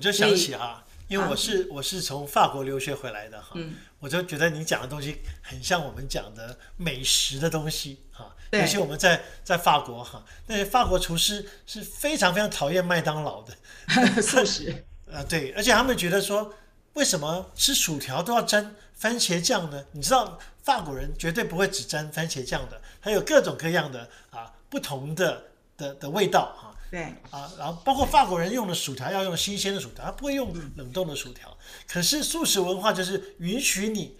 我就想起哈，因为我是我是从法国留学回来的哈，嗯。我就觉得你讲的东西很像我们讲的美食的东西哈，尤其我们在在法国哈，那些法国厨师是非常非常讨厌麦当劳的，素食，啊，对，而且他们觉得说，为什么吃薯条都要沾番茄酱呢？你知道法国人绝对不会只沾番茄酱的，还有各种各样的啊不同的的的味道哈对，啊，然后包括法国人用的薯条要用新鲜的薯条，他不会用冷冻的薯条。可是素食文化就是允许你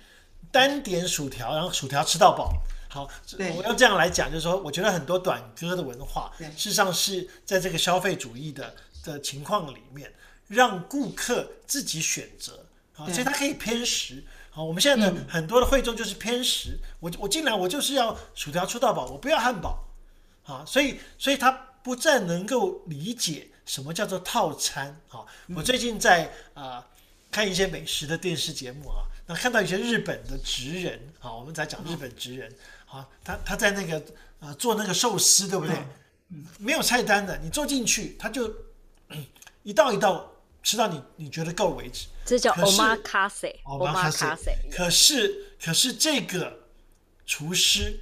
单点薯条，然后薯条吃到饱。好，我要这样来讲，就是说，我觉得很多短歌的文化，事实上是在这个消费主义的的情况里面，让顾客自己选择啊，所以他可以偏食。好，我们现在的很多的会众就是偏食，我我进来我就是要薯条吃到饱，我不要汉堡。啊，所以所以他不再能够理解什么叫做套餐啊。我最近在啊、呃看一些美食的电视节目啊，那看到一些日本的职人啊，我们在讲日本职人啊，他他在那个呃做那个寿司，对不对？没有菜单的，你坐进去，他就嗯 一道一道吃到你你觉得够为止。这叫可是 omakase，omakase。可是可是这个厨师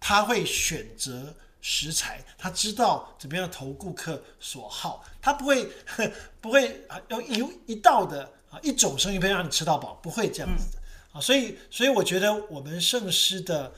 他会选择食材，他知道怎么样投顾客所好，他不会 不会啊用一一道的啊一种生鱼片让你吃到饱，不会这样子的啊。所以所以我觉得我们圣师的。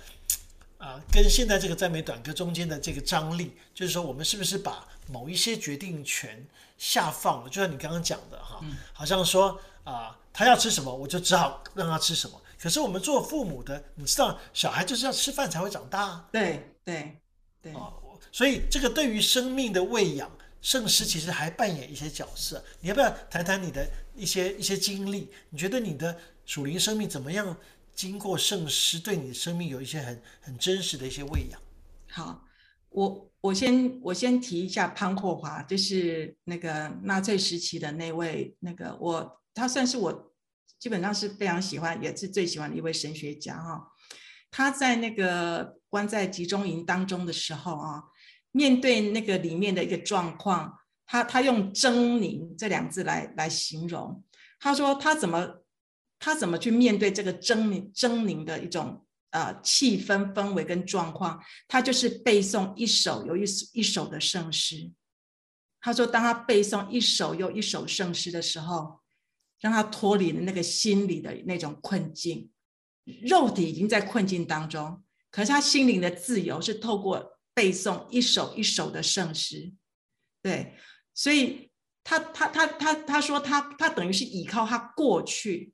啊，跟现在这个赞美短歌中间的这个张力，就是说，我们是不是把某一些决定权下放了？就像你刚刚讲的哈，好像说啊，他要吃什么，我就只好让他吃什么。可是我们做父母的，你知道，小孩就是要吃饭才会长大啊。对对对，啊所以这个对于生命的喂养，圣师其实还扮演一些角色。你要不要谈谈你的一些一些经历？你觉得你的属灵生命怎么样？经过圣师对你的生命有一些很很真实的一些喂养。好，我我先我先提一下潘霍华，就是那个纳粹时期的那位那个我，他算是我基本上是非常喜欢，也是最喜欢的一位神学家哈。他在那个关在集中营当中的时候啊，面对那个里面的一个状况，他他用狰狞这两字来来形容。他说他怎么他怎么去面对这个狰狞狰狞的一种呃气氛氛围跟状况，他就是背诵一首又一一首的圣诗。他说，当他背诵一首又一首圣诗的时候，让他脱离了那个心理的那种困境，肉体已经在困境当中，可是他心灵的自由是透过背诵一首一首的圣诗。对，所以他他他他他说他他等于是依靠他过去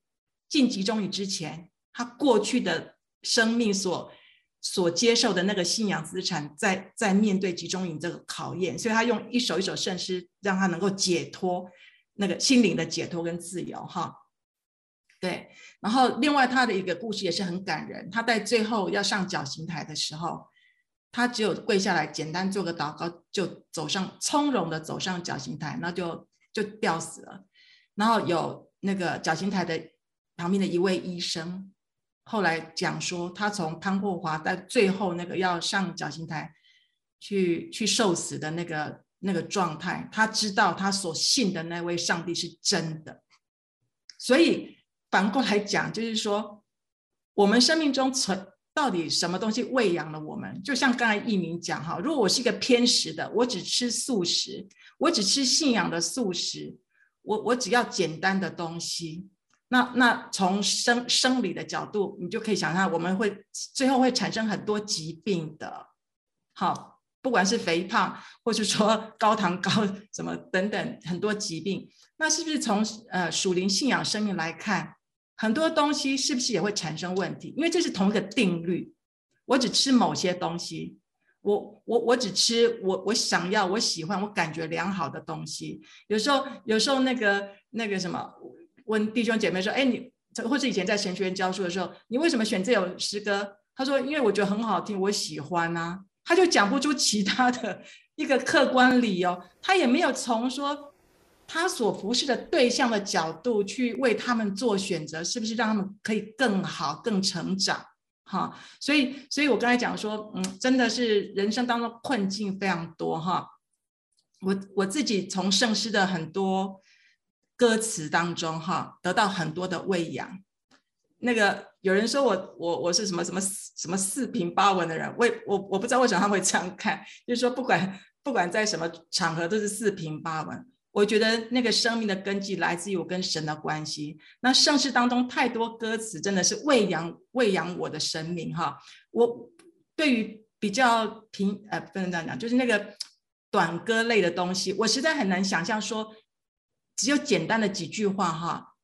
进集中营之前，他过去的生命所所接受的那个信仰资产，在在面对集中营这个考验，所以他用一首一首圣诗，让他能够解脱那个心灵的解脱跟自由哈。对，然后另外他的一个故事也是很感人，他在最后要上绞刑台的时候，他只有跪下来简单做个祷告，就走上从容的走上绞刑台，那就就吊死了。然后有那个绞刑台的旁边的一位医生，后来讲说，他从潘霍华在最后那个要上绞刑台去去受死的那个那个状态，他知道他所信的那位上帝是真的，所以反过来讲，就是说，我们生命中存到底什么东西喂养了我们？就像刚才一鸣讲哈，如果我是一个偏食的，我只吃素食，我只吃信仰的素食，我我只要简单的东西，那那从生生理的角度，你就可以想象，我们会最后会产生很多疾病的，好，不管是肥胖，或是说 高糖高什么等等很多疾病，那是不是从呃属灵信仰生命来看？很多东西是不是也会产生问题？因为这是同一个定律。我只吃某些东西，我我我只吃我我想要、我喜欢、我感觉良好的东西。有时候有时候那个那个什么，问弟兄姐妹说：“哎，你或者以前在神学院教书的时候，你为什么选这首诗歌？”他说：“因为我觉得很好听，我喜欢啊。”他就讲不出其他的一个客观理由，他也没有从说。他所服侍的对象的角度去为他们做选择，是不是让他们可以更好、更成长？哈，所以，所以我刚才讲说，嗯，真的是人生当中困境非常多哈。我我自己从圣诗的很多歌词当中哈得到很多的喂养。那个有人说我我我是什么什么什么四平八稳的人，为我我不知道为什么他会这样看，就是说不管不管在什么场合都是四平八稳。我觉得那个生命的根基来自于我跟神的关系。那盛世当中太多歌词真的是喂养喂养我的生命哈。我对于比较平呃不能这样讲，就是那个短歌类的东西，我实在很难想象说只有简单的几句话哈，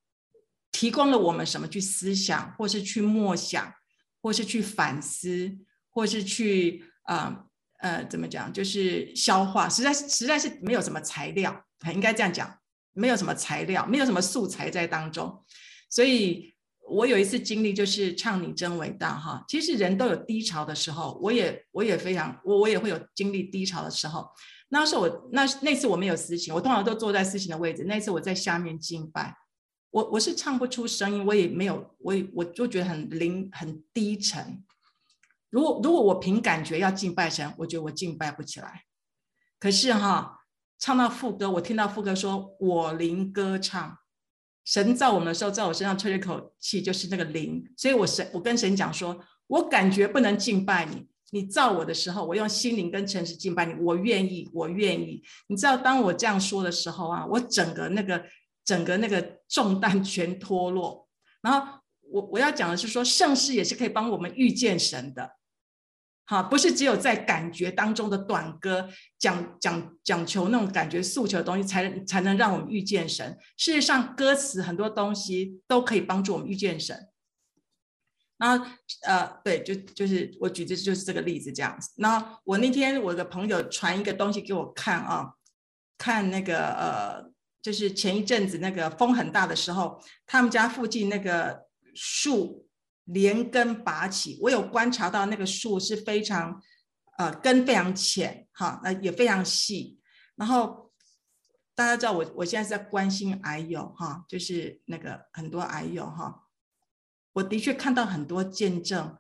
提供了我们什么去思想，或是去默想，或是去反思，或是去啊呃怎么讲，就是消化，实在是实在是没有什么材料。应该这样讲，没有什么材料，没有什么素材在当中，所以我有一次经历就是唱你真伟大哈。其实人都有低潮的时候，我也我也非常我我也会有经历低潮的时候。那时候我那那次我没有私情，我通常都坐在私情的位置。那次我在下面敬拜，我我是唱不出声音，我也没有我也我就觉得很灵很低沉。如果如果我凭感觉要敬拜神，我觉得我敬拜不起来。可是哈。唱到副歌，我听到副歌说：“我灵歌唱，神造我们的时候，在我身上吹了一口气，就是那个灵。所以我神，我跟神讲说，我感觉不能敬拜你。你造我的时候，我用心灵跟诚实敬拜你，我愿意，我愿意。你知道，当我这样说的时候啊，我整个那个整个那个重担全脱落。然后我我要讲的是说，盛世也是可以帮我们遇见神的。”哈，不是只有在感觉当中的短歌讲讲讲求那种感觉诉求的东西，才才能让我们遇见神。事实上，歌词很多东西都可以帮助我们遇见神。那，呃，对，就就是我举的就是这个例子这样子。那我那天我的朋友传一个东西给我看啊，看那个呃，就是前一阵子那个风很大的时候，他们家附近那个树。连根拔起，我有观察到那个树是非常，呃，根非常浅，哈，那也非常细。然后大家知道我我现在是在关心癌友，哈，就是那个很多癌友，哈，我的确看到很多见证，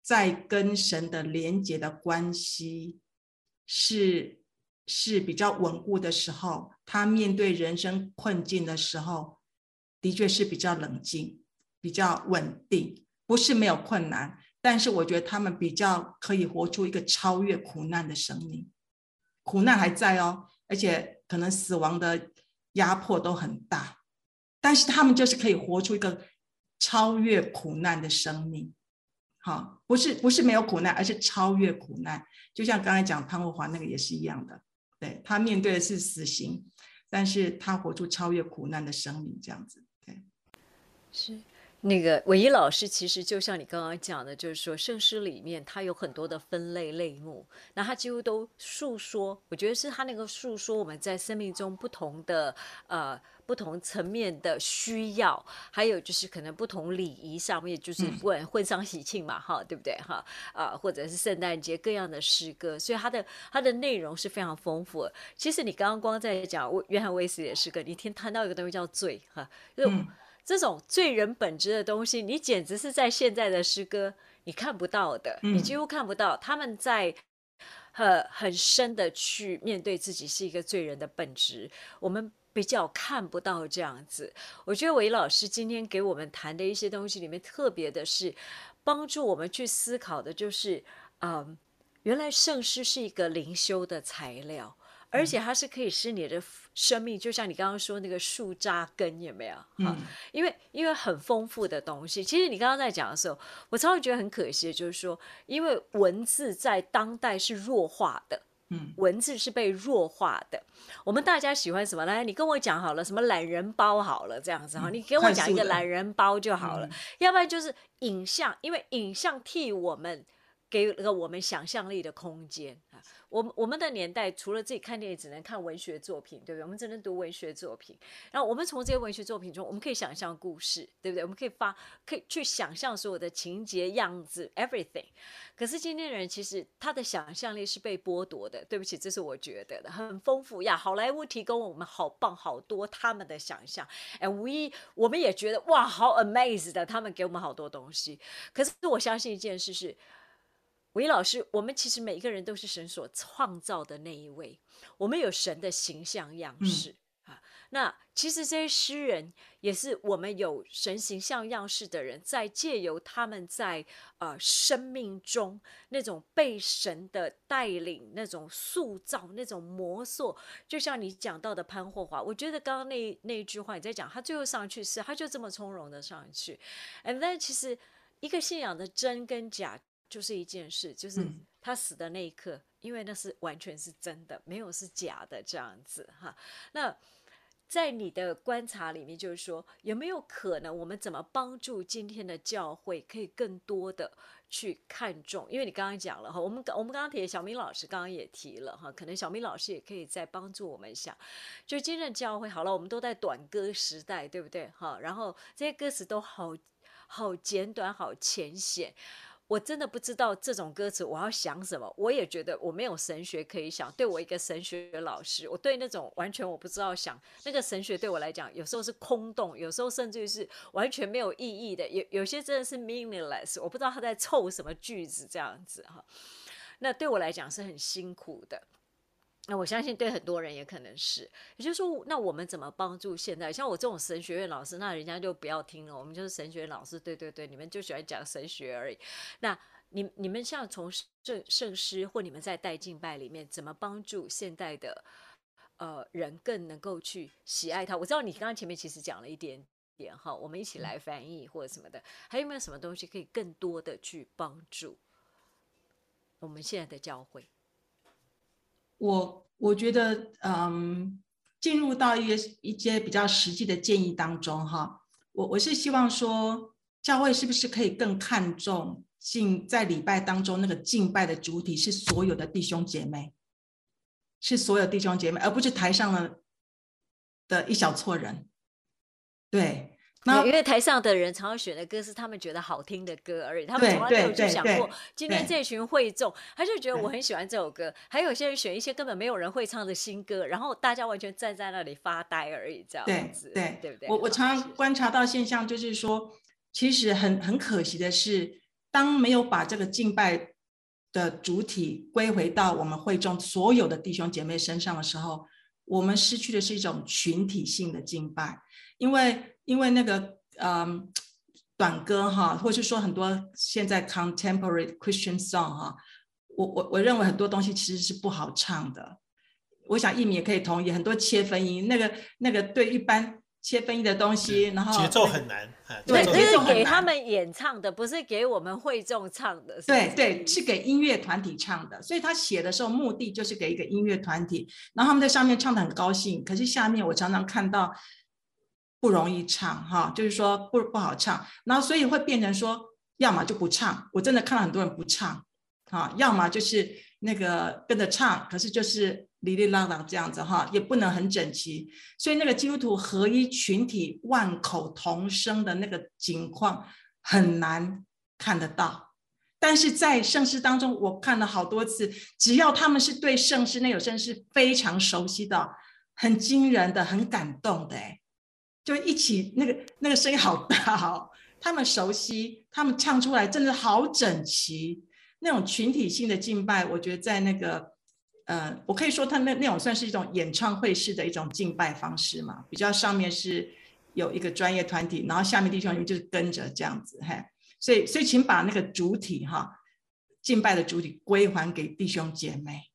在跟神的连接的关系是是比较稳固的时候，他面对人生困境的时候，的确是比较冷静。比较稳定，不是没有困难，但是我觉得他们比较可以活出一个超越苦难的生命。苦难还在哦，而且可能死亡的压迫都很大，但是他们就是可以活出一个超越苦难的生命。好，不是不是没有苦难，而是超越苦难。就像刚才讲潘国华那个也是一样的，对他面对的是死刑，但是他活出超越苦难的生命，这样子，对，是。那个韦一老师其实就像你刚刚讲的，就是说圣诗里面它有很多的分类类目，那它几乎都诉说，我觉得是他那个诉说我们在生命中不同的呃不同层面的需要，还有就是可能不同礼仪上面，就是不管婚丧喜庆嘛，哈，对不对哈？啊，或者是圣诞节各样的诗歌，所以它的它的内容是非常丰富。其实你刚刚光在讲约翰威斯的诗歌，你听谈到一个东西叫罪哈，就。这种罪人本质的东西，你简直是在现在的诗歌你看不到的，你几乎看不到。他们在很很深的去面对自己是一个罪人的本质，我们比较看不到这样子。我觉得韦老师今天给我们谈的一些东西里面，特别的是帮助我们去思考的，就是嗯，原来圣诗是一个灵修的材料。而且它是可以使你的生命，就像你刚刚说那个树扎根，有没有？嗯，因为因为很丰富的东西。其实你刚刚在讲的时候，我常常觉得很可惜，就是说，因为文字在当代是弱化的，嗯，文字是被弱化的。我们大家喜欢什么？来，你跟我讲好了，什么懒人包好了，这样子哈，你给我讲一个懒人包就好了。要不然就是影像，因为影像替我们给了我们想象力的空间啊。我我们的年代，除了自己看电影，只能看文学作品，对不对？我们只能读文学作品。然后我们从这些文学作品中，我们可以想象故事，对不对？我们可以发，可以去想象所有的情节样子，everything。可是今天的人其实他的想象力是被剥夺的。对不起，这是我觉得的，很丰富呀。好莱坞提供我们好棒好多他们的想象，哎，无一我们也觉得哇，好 amazed 的，他们给我们好多东西。可是我相信一件事是。韦老师，我们其实每一个人都是神所创造的那一位，我们有神的形象样式啊。那其实这些诗人也是我们有神形象样式的人，在借由他们在呃生命中那种被神的带领、那种塑造、那种魔塑，就像你讲到的潘霍华，我觉得刚刚那那一句话你在讲，他最后上去是他就这么从容的上去，and then 其实一个信仰的真跟假就是一件事，就是他死的那一刻，因为那是完全是真的，没有是假的这样子哈，那。在你的观察里面，就是说有没有可能，我们怎么帮助今天的教会可以更多的去看重？因为你刚刚讲了哈，我们我们刚刚提小明老师刚刚也提了哈，可能小明老师也可以再帮助我们一下，就今天的教会好了，我们都在短歌时代，对不对哈？然后这些歌词都好好简短，好浅显。我真的不知道这种歌词我要想什么，我也觉得我没有神学可以想。对我一个神学老师，我对那种完全我不知道想那个神学对我来讲，有时候是空洞，有时候甚至于是完全没有意义的。有有些真的是 meaningless，我不知道他在凑什么句子这样子哈。那对我来讲是很辛苦的。那我相信对很多人也可能是，也就是说，那我们怎么帮助现在像我这种神学院老师，那人家就不要听了，我们就是神学院老师，对对对，你们就喜欢讲神学而已。那你你们像从圣圣诗或你们在带敬拜里面，怎么帮助现代的呃人更能够去喜爱他？我知道你刚刚前面其实讲了一点点哈，我们一起来翻译或者什么的，还有没有什么东西可以更多的去帮助我们现在的教会？我我觉得，嗯，进入到一些一些比较实际的建议当中，哈，我我是希望说，教会是不是可以更看重敬在礼拜当中那个敬拜的主体是所有的弟兄姐妹，是所有弟兄姐妹，而不是台上的的一小撮人，对。那因为台上的人常常选的歌是他们觉得好听的歌而已，他们从来没有去想过今天这群会众，他就觉得我很喜欢这首歌。还有些人选一些根本没有人会唱的新歌，然后大家完全站在那里发呆而已，这样子，对对不对？我我常常观察到现象，就是说，其实很很可惜的是，当没有把这个敬拜的主体归回到我们会众所有的弟兄姐妹身上的时候，我们失去的是一种群体性的敬拜，因为。因为那个嗯，短歌哈，或者是说很多现在 contemporary Christian song 哈，我我我认为很多东西其实是不好唱的。我想一米也可以同意，很多切分音，那个那个对一般切分音的东西，然后节奏很难。对，这是给他们演唱的，不是给我们会众唱的。对对，是给音乐团体唱的。所以他写的时候目的就是给一个音乐团体，然后他们在上面唱的很高兴，可是下面我常常看到。不容易唱哈，就是说不不好唱，然后所以会变成说，要么就不唱。我真的看到很多人不唱，哈，要么就是那个跟着唱，可是就是哩哩啦啦这样子哈，也不能很整齐。所以那个基督徒合一群体万口同声的那个情况很难看得到。但是在圣诗当中，我看了好多次，只要他们是对圣诗那首圣诗非常熟悉的，很惊人的，很感动的，哎。就一起那个那个声音好大哦，他们熟悉，他们唱出来真的好整齐，那种群体性的敬拜，我觉得在那个呃，我可以说他那那种算是一种演唱会式的一种敬拜方式嘛，比较上面是有一个专业团体，然后下面弟兄们就是跟着这样子，嘿，所以所以请把那个主体哈，敬拜的主体归还给弟兄姐妹，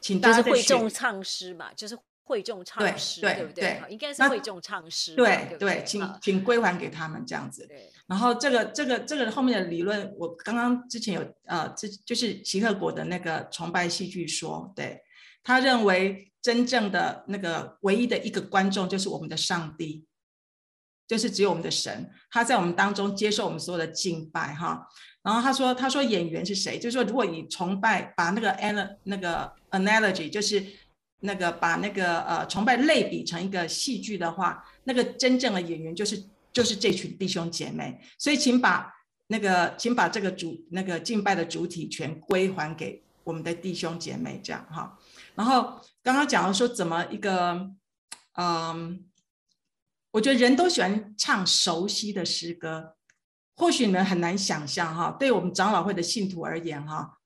请大家会众唱诗嘛，就是。会众唱诗，对不对？应该是会众唱诗。对对，请请归还给他们这样子。然后这个这个这个后面的理论，我刚刚之前有呃，这就是齐克果的那个崇拜戏剧说，对他认为真正的那个唯一的一个观众就是我们的上帝，就是只有我们的神，他在我们当中接受我们所有的敬拜哈。然后他说他说演员是谁？就是说如果你崇拜把那个 an 那个 analogy 就是。那个把那个呃崇拜类比成一个戏剧的话，那个真正的演员就是就是这群弟兄姐妹，所以请把那个请把这个主那个敬拜的主体权归还给我们的弟兄姐妹，这样哈。然后刚刚讲了说怎么一个嗯，我觉得人都喜欢唱熟悉的诗歌，或许你们很难想象哈，对我们长老会的信徒而言哈，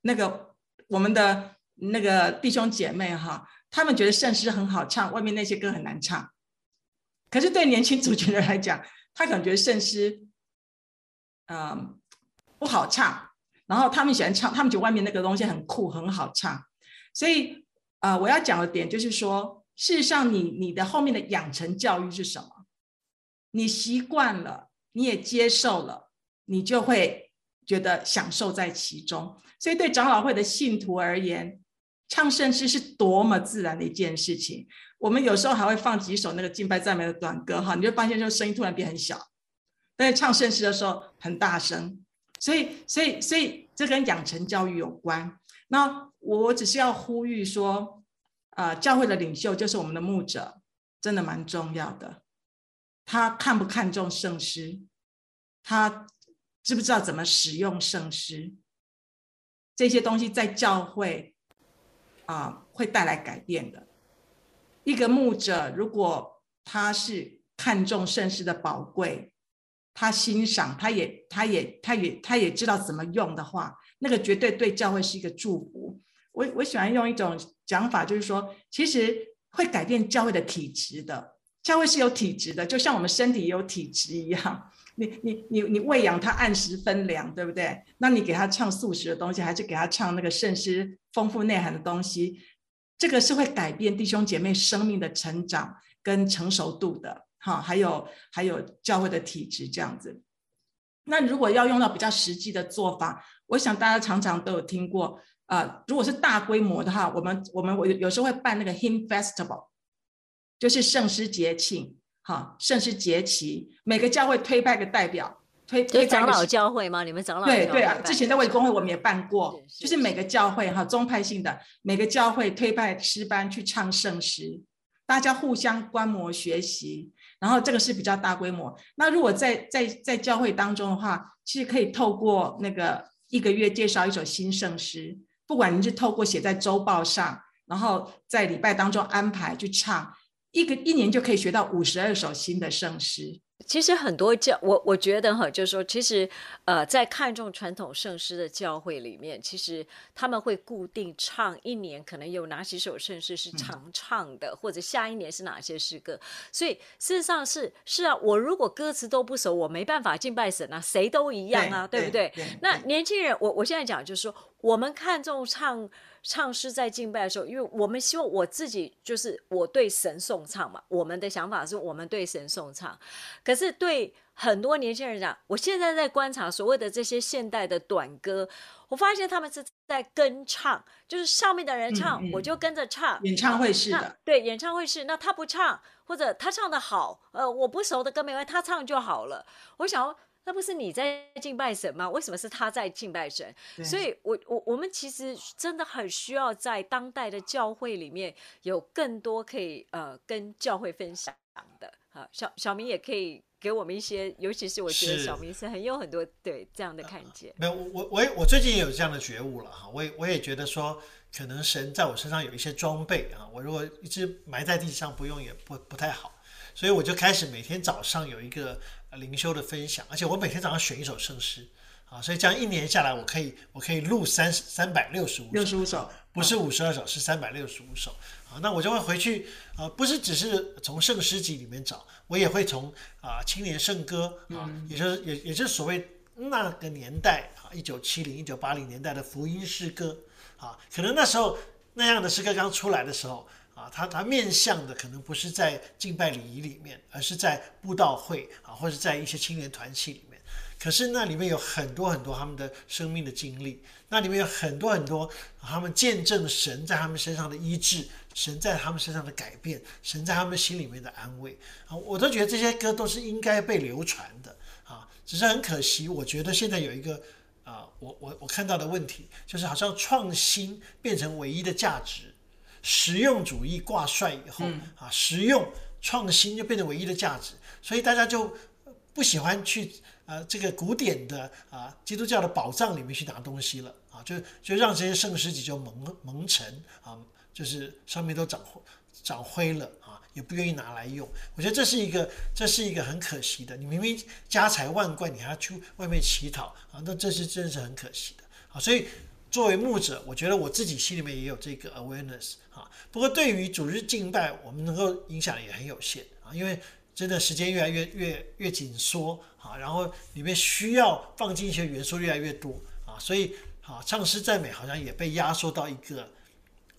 那个我们的。那个弟兄姐妹哈，他们觉得圣诗很好唱，外面那些歌很难唱。可是对年轻族群来讲，他可能觉得圣诗，嗯，不好唱。然后他们喜欢唱，他们觉得外面那个东西很酷，很好唱。所以，呃，我要讲的点就是说，事实上，你你的后面的养成教育是什么？你习惯了，你也接受了，你就会觉得享受在其中。所以，对长老会的信徒而言，唱圣诗是多么自然的一件事情。我们有时候还会放几首那个敬拜赞美的短歌，哈，你就发现就声音突然变很小，但是唱圣诗的时候很大声。所以，所以，所以这跟养成教育有关。那我只是要呼吁说，呃，教会的领袖就是我们的牧者，真的蛮重要的。他看不看重圣诗？他知不知道怎么使用圣诗？这些东西在教会啊会带来改变的。一个牧者如果他是看重圣诗的宝贵。他欣赏，他也，他也，他也，他也知道怎么用的话，那个绝对对教会是一个祝福。我我喜欢用一种讲法，就是说，其实会改变教会的体质的。教会是有体质的，就像我们身体也有体质一样。你你你你喂养他按时分粮，对不对？那你给他唱素食的东西，还是给他唱那个圣诗丰富内涵的东西？这个是会改变弟兄姐妹生命的成长跟成熟度的。哈，还有还有教会的体质这样子。那如果要用到比较实际的做法，我想大家常常都有听过。呃，如果是大规模的话，我们我们我有时候会办那个 Hymn Festival，就是圣诗节庆。哈，圣诗节期，每个教会推派个代表，推推长老教会吗？你们长老对对啊，之前在卫公会我们也办过，就是每个教会哈宗派性的每个教会推派诗班去唱圣诗，大家互相观摩学习。然后这个是比较大规模。那如果在在在教会当中的话，其实可以透过那个一个月介绍一首新圣诗，不管你是透过写在周报上，然后在礼拜当中安排去唱，一个一年就可以学到五十二首新的圣诗。其实很多教我我觉得哈，就是说，其实呃，在看重传统圣诗的教会里面，其实他们会固定唱一年，可能有哪几首圣诗是常唱的，或者下一年是哪些诗歌。所以事实上是是啊，我如果歌词都不熟，我没办法敬拜神啊，谁都一样啊，对不对？那年轻人，我我现在讲就是说，我们看重唱。唱诗在敬拜的时候，因为我们希望我自己就是我对神颂唱嘛。我们的想法是我们对神颂唱，可是对很多年轻人讲，我现在在观察所谓的这些现代的短歌，我发现他们是在跟唱，就是上面的人唱，我就跟着唱。演唱会是的，对，演唱会是。那他不唱，或者他唱的好，呃，我不熟的歌没关系，他唱就好了。我想。那不是你在敬拜神吗？为什么是他在敬拜神？所以，我我我们其实真的很需要在当代的教会里面有更多可以呃跟教会分享的。好，小小明也可以给我们一些，尤其是我觉得小明是很有很多对这样的看见。没有，我我我我最近也有这样的觉悟了哈。我也我也觉得说，可能神在我身上有一些装备啊，我如果一直埋在地上不用也不不太好，所以我就开始每天早上有一个。灵修的分享，而且我每天早上选一首圣诗，啊，所以这样一年下来，我可以我可以录三三百六十五六十五首，不是五十二首，是三百六十五首，啊，那我就会回去啊，不是只是从圣诗集里面找，我也会从啊青年圣歌啊，也就是也也就是所谓那个年代啊，一九七零一九八零年代的福音诗歌，啊，可能那时候那样的诗歌刚出来的时候。啊，他他面向的可能不是在敬拜礼仪里面，而是在布道会啊，或者在一些青年团契里面。可是那里面有很多很多他们的生命的经历，那里面有很多很多他们见证神在他们身上的医治，神在他们身上的改变，神在他们心里面的安慰啊，我都觉得这些歌都是应该被流传的啊。只是很可惜，我觉得现在有一个啊，我我我看到的问题，就是好像创新变成唯一的价值。实用主义挂帅以后啊，实用创新就变成唯一的价值，所以大家就不喜欢去呃这个古典的啊基督教的宝藏里面去拿东西了啊，就就让这些圣诗集就蒙蒙尘啊，就是上面都长长灰了啊，也不愿意拿来用。我觉得这是一个这是一个很可惜的，你明明家财万贯，你还要去外面乞讨啊，那这是真是很可惜的啊，所以。作为牧者，我觉得我自己心里面也有这个 awareness 啊。不过对于主日敬拜，我们能够影响也很有限啊，因为真的时间越来越越越紧缩啊，然后里面需要放进一些元素越来越多啊，所以啊，唱诗赞美好像也被压缩到一个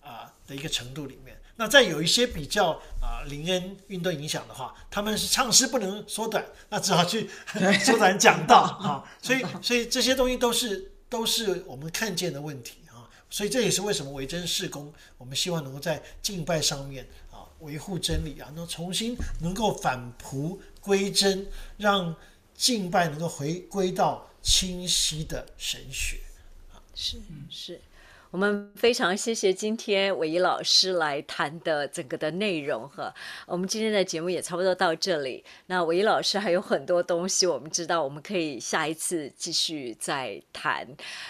啊的一个程度里面。那在有一些比较啊灵恩运动影响的话，他们是唱诗不能缩短，那只好去 缩短讲道啊。所以所以这些东西都是都是我们看见的问题啊。所以这也是为什么维真事工，我们希望能够在敬拜上面啊维护真理啊，能重新能够返璞归真，让敬拜能够回归到清晰的神学啊。是是。我们非常谢谢今天伟一老师来谈的整个的内容哈。我们今天的节目也差不多到这里。那伟一老师还有很多东西，我们知道我们可以下一次继续再谈，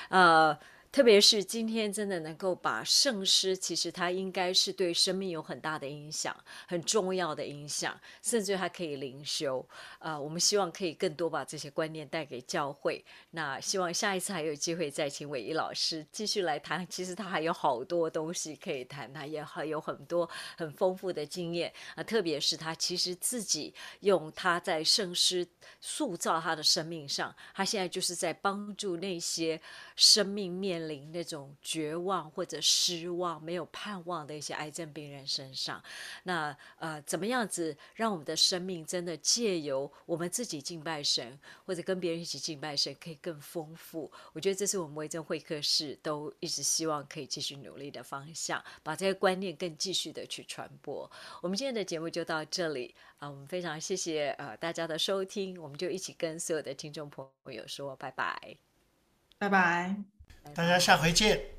呃。特别是今天真的能够把圣诗，其实它应该是对生命有很大的影响，很重要的影响，甚至还可以灵修。呃，我们希望可以更多把这些观念带给教会。那希望下一次还有机会再请伟一老师继续来谈。其实他还有好多东西可以谈，他也还有很多很丰富的经验啊。特别是他其实自己用他在圣诗塑造他的生命上，他现在就是在帮助那些生命面。临那种绝望或者失望、没有盼望的一些癌症病人身上，那呃，怎么样子让我们的生命真的借由我们自己敬拜神，或者跟别人一起敬拜神，可以更丰富？我觉得这是我们维珍会客室都一直希望可以继续努力的方向，把这些观念更继续的去传播。我们今天的节目就到这里啊，我们非常谢谢呃大家的收听，我们就一起跟所有的听众朋友说拜拜，拜拜。大家下回见。